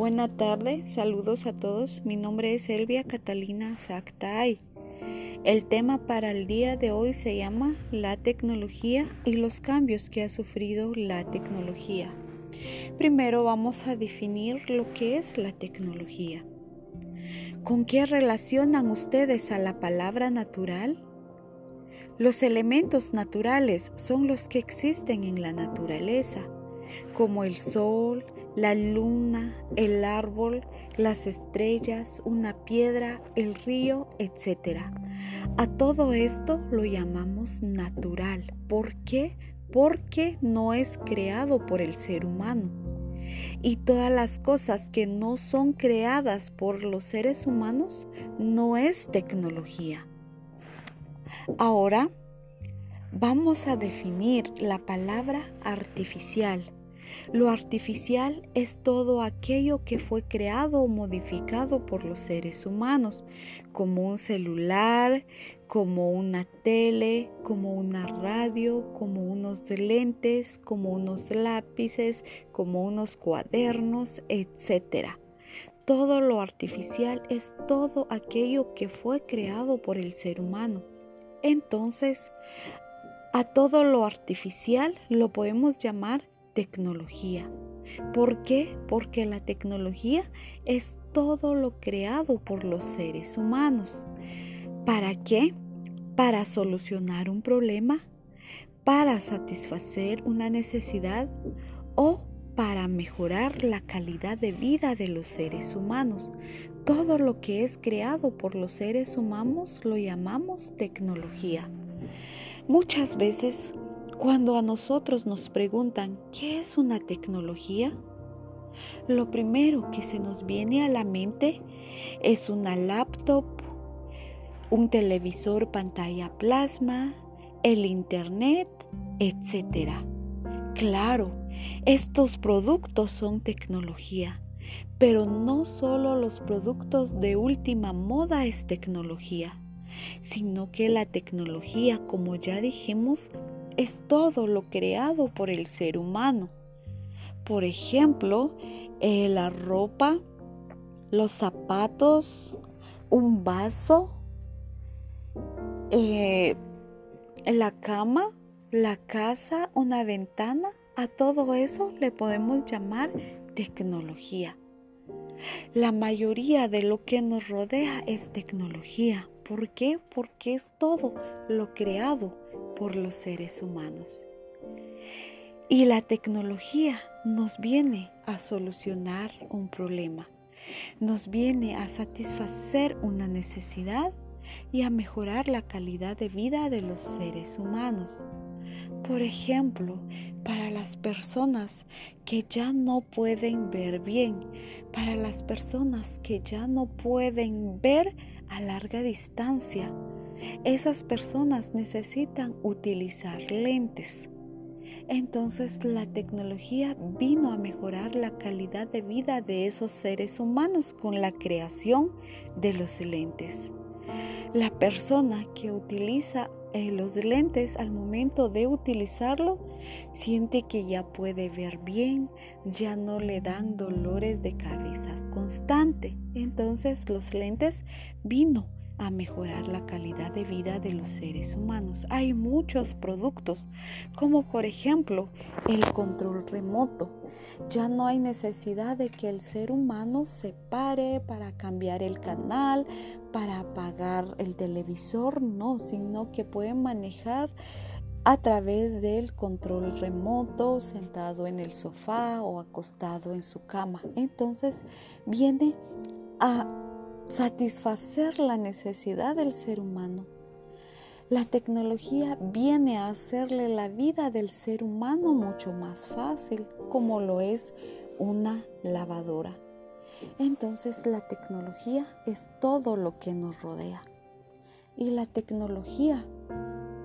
Buena tarde, saludos a todos. Mi nombre es Elvia Catalina Zactay. El tema para el día de hoy se llama la tecnología y los cambios que ha sufrido la tecnología. Primero vamos a definir lo que es la tecnología. ¿Con qué relacionan ustedes a la palabra natural? Los elementos naturales son los que existen en la naturaleza, como el sol, la luna, el árbol, las estrellas, una piedra, el río, etc. A todo esto lo llamamos natural. ¿Por qué? Porque no es creado por el ser humano. Y todas las cosas que no son creadas por los seres humanos no es tecnología. Ahora vamos a definir la palabra artificial. Lo artificial es todo aquello que fue creado o modificado por los seres humanos, como un celular, como una tele, como una radio, como unos lentes, como unos lápices, como unos cuadernos, etc. Todo lo artificial es todo aquello que fue creado por el ser humano. Entonces, a todo lo artificial lo podemos llamar tecnología. ¿Por qué? Porque la tecnología es todo lo creado por los seres humanos. ¿Para qué? Para solucionar un problema, para satisfacer una necesidad o para mejorar la calidad de vida de los seres humanos. Todo lo que es creado por los seres humanos lo llamamos tecnología. Muchas veces cuando a nosotros nos preguntan qué es una tecnología, lo primero que se nos viene a la mente es una laptop, un televisor pantalla plasma, el internet, etc. Claro, estos productos son tecnología, pero no solo los productos de última moda es tecnología, sino que la tecnología, como ya dijimos, es todo lo creado por el ser humano. Por ejemplo, eh, la ropa, los zapatos, un vaso, eh, la cama, la casa, una ventana, a todo eso le podemos llamar tecnología. La mayoría de lo que nos rodea es tecnología. ¿Por qué? Porque es todo lo creado por los seres humanos. Y la tecnología nos viene a solucionar un problema, nos viene a satisfacer una necesidad y a mejorar la calidad de vida de los seres humanos. Por ejemplo, para las personas que ya no pueden ver bien, para las personas que ya no pueden ver a larga distancia, esas personas necesitan utilizar lentes. Entonces la tecnología vino a mejorar la calidad de vida de esos seres humanos con la creación de los lentes. La persona que utiliza eh, los lentes al momento de utilizarlo siente que ya puede ver bien, ya no le dan dolores de cabeza constante. Entonces los lentes vino a mejorar la calidad de vida de los seres humanos. Hay muchos productos, como por ejemplo el control remoto. Ya no hay necesidad de que el ser humano se pare para cambiar el canal, para apagar el televisor, no, sino que puede manejar a través del control remoto, sentado en el sofá o acostado en su cama. Entonces viene a satisfacer la necesidad del ser humano. La tecnología viene a hacerle la vida del ser humano mucho más fácil, como lo es una lavadora. Entonces la tecnología es todo lo que nos rodea. Y la tecnología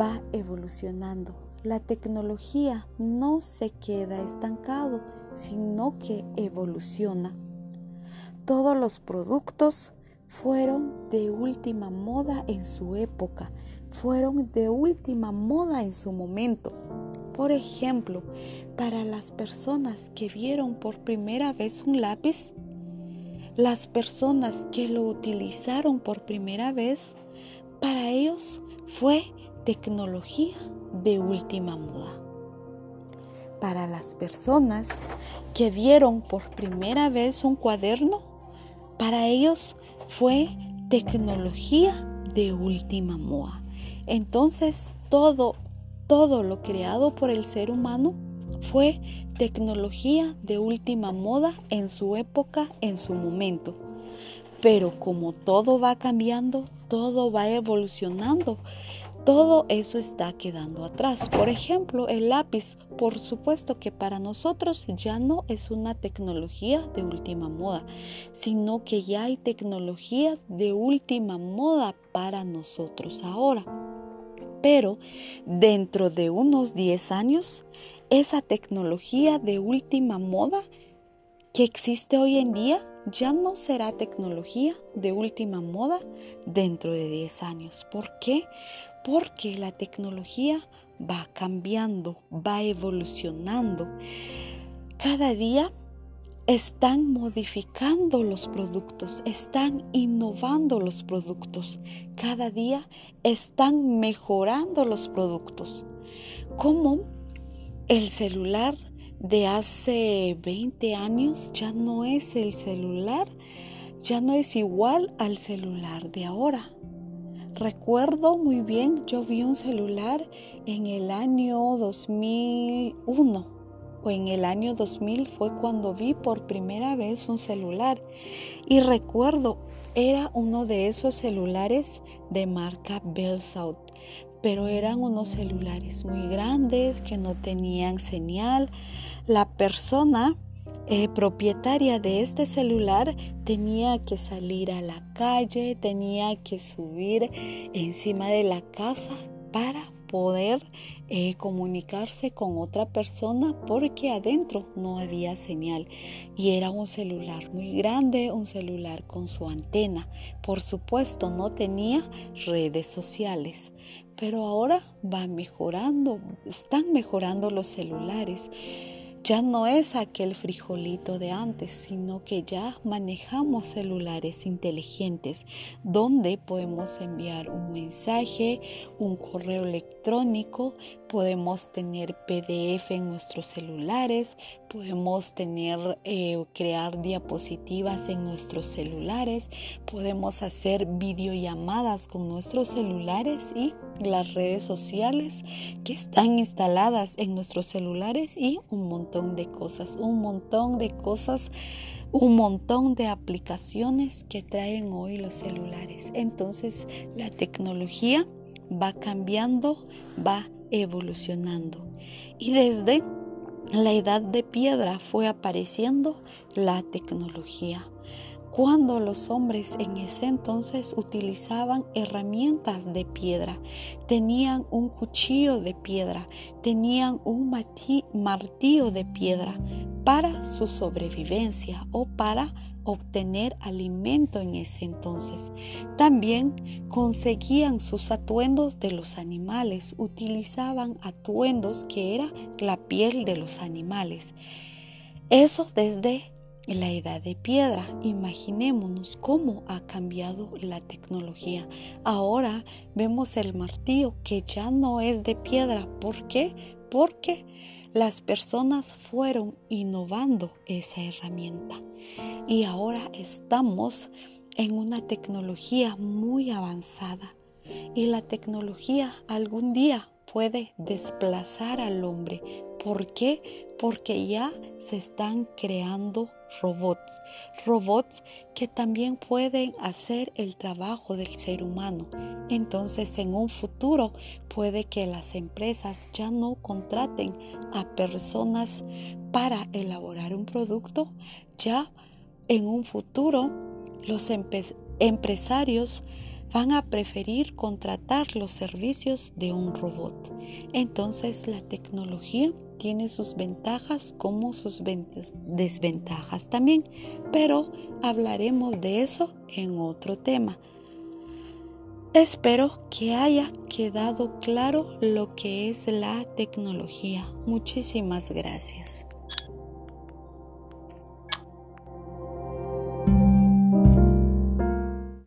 va evolucionando. La tecnología no se queda estancado, sino que evoluciona. Todos los productos fueron de última moda en su época, fueron de última moda en su momento. Por ejemplo, para las personas que vieron por primera vez un lápiz, las personas que lo utilizaron por primera vez, para ellos fue tecnología de última moda. Para las personas que vieron por primera vez un cuaderno, para ellos fue tecnología de última moda. Entonces, todo, todo lo creado por el ser humano fue tecnología de última moda en su época, en su momento. Pero como todo va cambiando, todo va evolucionando, todo eso está quedando atrás. Por ejemplo, el lápiz, por supuesto que para nosotros ya no es una tecnología de última moda, sino que ya hay tecnologías de última moda para nosotros ahora. Pero dentro de unos 10 años, esa tecnología de última moda que existe hoy en día ya no será tecnología de última moda dentro de 10 años. ¿Por qué? Porque la tecnología va cambiando, va evolucionando. Cada día están modificando los productos, están innovando los productos. Cada día están mejorando los productos. Como el celular de hace 20 años ya no es el celular, ya no es igual al celular de ahora. Recuerdo muy bien, yo vi un celular en el año 2001 o en el año 2000 fue cuando vi por primera vez un celular y recuerdo era uno de esos celulares de marca Bell South pero eran unos celulares muy grandes que no tenían señal. La persona eh, propietaria de este celular tenía que salir a la calle, tenía que subir encima de la casa para poder eh, comunicarse con otra persona porque adentro no había señal. Y era un celular muy grande, un celular con su antena. Por supuesto no tenía redes sociales, pero ahora va mejorando, están mejorando los celulares ya no es aquel frijolito de antes, sino que ya manejamos celulares inteligentes donde podemos enviar un mensaje, un correo electrónico, podemos tener PDF en nuestros celulares, podemos tener, eh, crear diapositivas en nuestros celulares, podemos hacer videollamadas con nuestros celulares y las redes sociales que están instaladas en nuestros celulares y un montón de cosas, un montón de cosas, un montón de aplicaciones que traen hoy los celulares. Entonces la tecnología va cambiando, va evolucionando. Y desde la edad de piedra fue apareciendo la tecnología cuando los hombres en ese entonces utilizaban herramientas de piedra, tenían un cuchillo de piedra, tenían un martillo de piedra para su sobrevivencia o para obtener alimento en ese entonces. También conseguían sus atuendos de los animales, utilizaban atuendos que era la piel de los animales. Eso desde en la edad de piedra. Imaginémonos cómo ha cambiado la tecnología. Ahora vemos el martillo que ya no es de piedra. ¿Por qué? Porque las personas fueron innovando esa herramienta. Y ahora estamos en una tecnología muy avanzada. Y la tecnología algún día puede desplazar al hombre. ¿Por qué? Porque ya se están creando robots, robots que también pueden hacer el trabajo del ser humano. Entonces en un futuro puede que las empresas ya no contraten a personas para elaborar un producto, ya en un futuro los empresarios van a preferir contratar los servicios de un robot. Entonces la tecnología tiene sus ventajas como sus desventajas también, pero hablaremos de eso en otro tema. Espero que haya quedado claro lo que es la tecnología. Muchísimas gracias.